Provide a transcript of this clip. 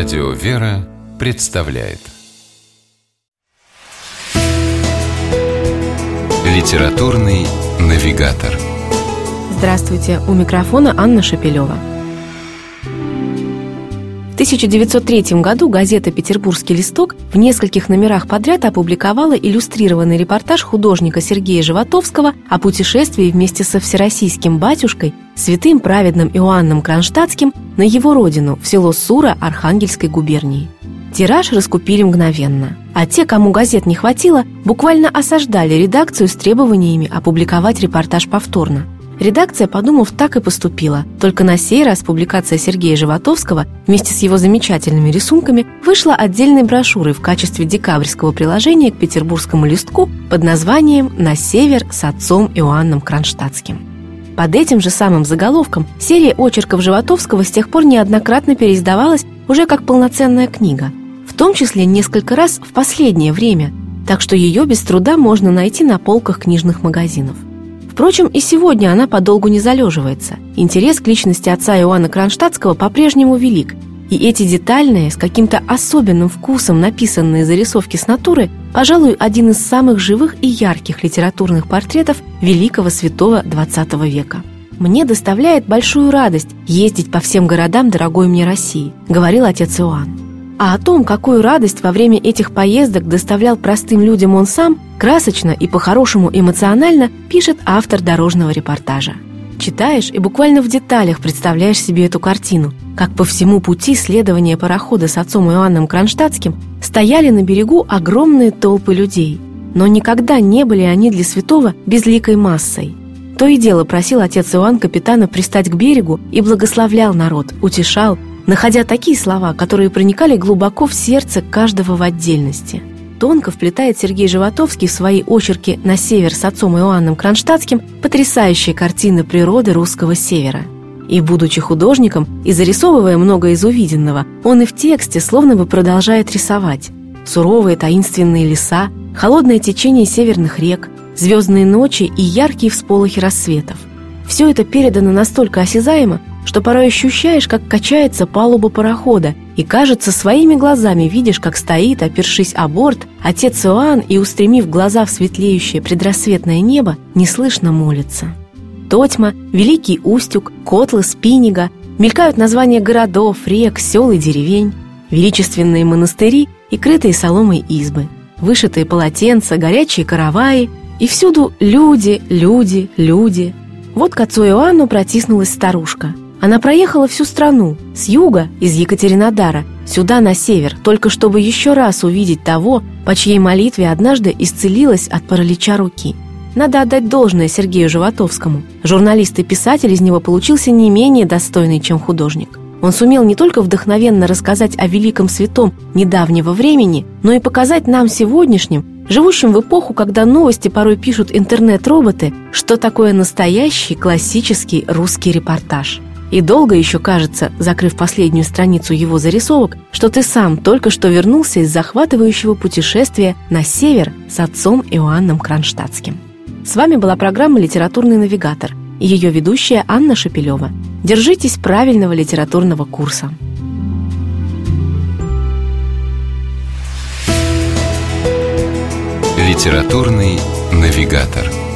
Радио «Вера» представляет. Литературный навигатор. Здравствуйте, у микрофона Анна Шапилева. В 1903 году газета «Петербургский листок» в нескольких номерах подряд опубликовала иллюстрированный репортаж художника Сергея Животовского о путешествии вместе со всероссийским батюшкой, святым праведным Иоанном Кронштадтским, на его родину, в село Сура Архангельской губернии. Тираж раскупили мгновенно, а те, кому газет не хватило, буквально осаждали редакцию с требованиями опубликовать репортаж повторно. Редакция, подумав, так и поступила. Только на сей раз публикация Сергея Животовского вместе с его замечательными рисунками вышла отдельной брошюрой в качестве декабрьского приложения к петербургскому листку под названием «На север с отцом Иоанном Кронштадтским». Под этим же самым заголовком серия очерков Животовского с тех пор неоднократно переиздавалась уже как полноценная книга, в том числе несколько раз в последнее время, так что ее без труда можно найти на полках книжных магазинов. Впрочем, и сегодня она подолгу не залеживается. Интерес к личности отца Иоанна Кронштадтского по-прежнему велик, и эти детальные, с каким-то особенным вкусом написанные зарисовки с натуры, пожалуй, один из самых живых и ярких литературных портретов великого святого XX века. «Мне доставляет большую радость ездить по всем городам дорогой мне России», — говорил отец Иоанн. А о том, какую радость во время этих поездок доставлял простым людям он сам, красочно и по-хорошему эмоционально пишет автор дорожного репортажа. Читаешь и буквально в деталях представляешь себе эту картину, как по всему пути следования парохода с отцом Иоанном Кронштадтским стояли на берегу огромные толпы людей. Но никогда не были они для святого безликой массой. То и дело просил отец Иоанн капитана пристать к берегу и благословлял народ, утешал, находя такие слова, которые проникали глубоко в сердце каждого в отдельности. Тонко вплетает Сергей Животовский в свои очерки «На север» с отцом Иоанном Кронштадтским потрясающие картины природы русского севера. И, будучи художником и зарисовывая много из увиденного, он и в тексте словно бы продолжает рисовать. Суровые таинственные леса, холодное течение северных рек, звездные ночи и яркие всполохи рассветов. Все это передано настолько осязаемо, что порой ощущаешь, как качается палуба парохода, и, кажется, своими глазами видишь, как стоит, опершись о борт, отец Иоанн и, устремив глаза в светлеющее предрассветное небо, неслышно молится. Тотьма, Великий Устюг, Котлы, Спинига, мелькают названия городов, рек, сел и деревень, величественные монастыри и крытые соломой избы, вышитые полотенца, горячие караваи, и всюду люди, люди, люди. Вот к отцу Иоанну протиснулась старушка – она проехала всю страну, с юга, из Екатеринодара, сюда на север, только чтобы еще раз увидеть того, по чьей молитве однажды исцелилась от паралича руки. Надо отдать должное Сергею Животовскому. Журналист и писатель из него получился не менее достойный, чем художник. Он сумел не только вдохновенно рассказать о великом святом недавнего времени, но и показать нам сегодняшним, живущим в эпоху, когда новости порой пишут интернет-роботы, что такое настоящий классический русский репортаж – и долго еще кажется, закрыв последнюю страницу его зарисовок, что ты сам только что вернулся из захватывающего путешествия на север с отцом Иоанном Кронштадтским. С вами была программа «Литературный навигатор» и ее ведущая Анна Шапилева. Держитесь правильного литературного курса. «Литературный навигатор»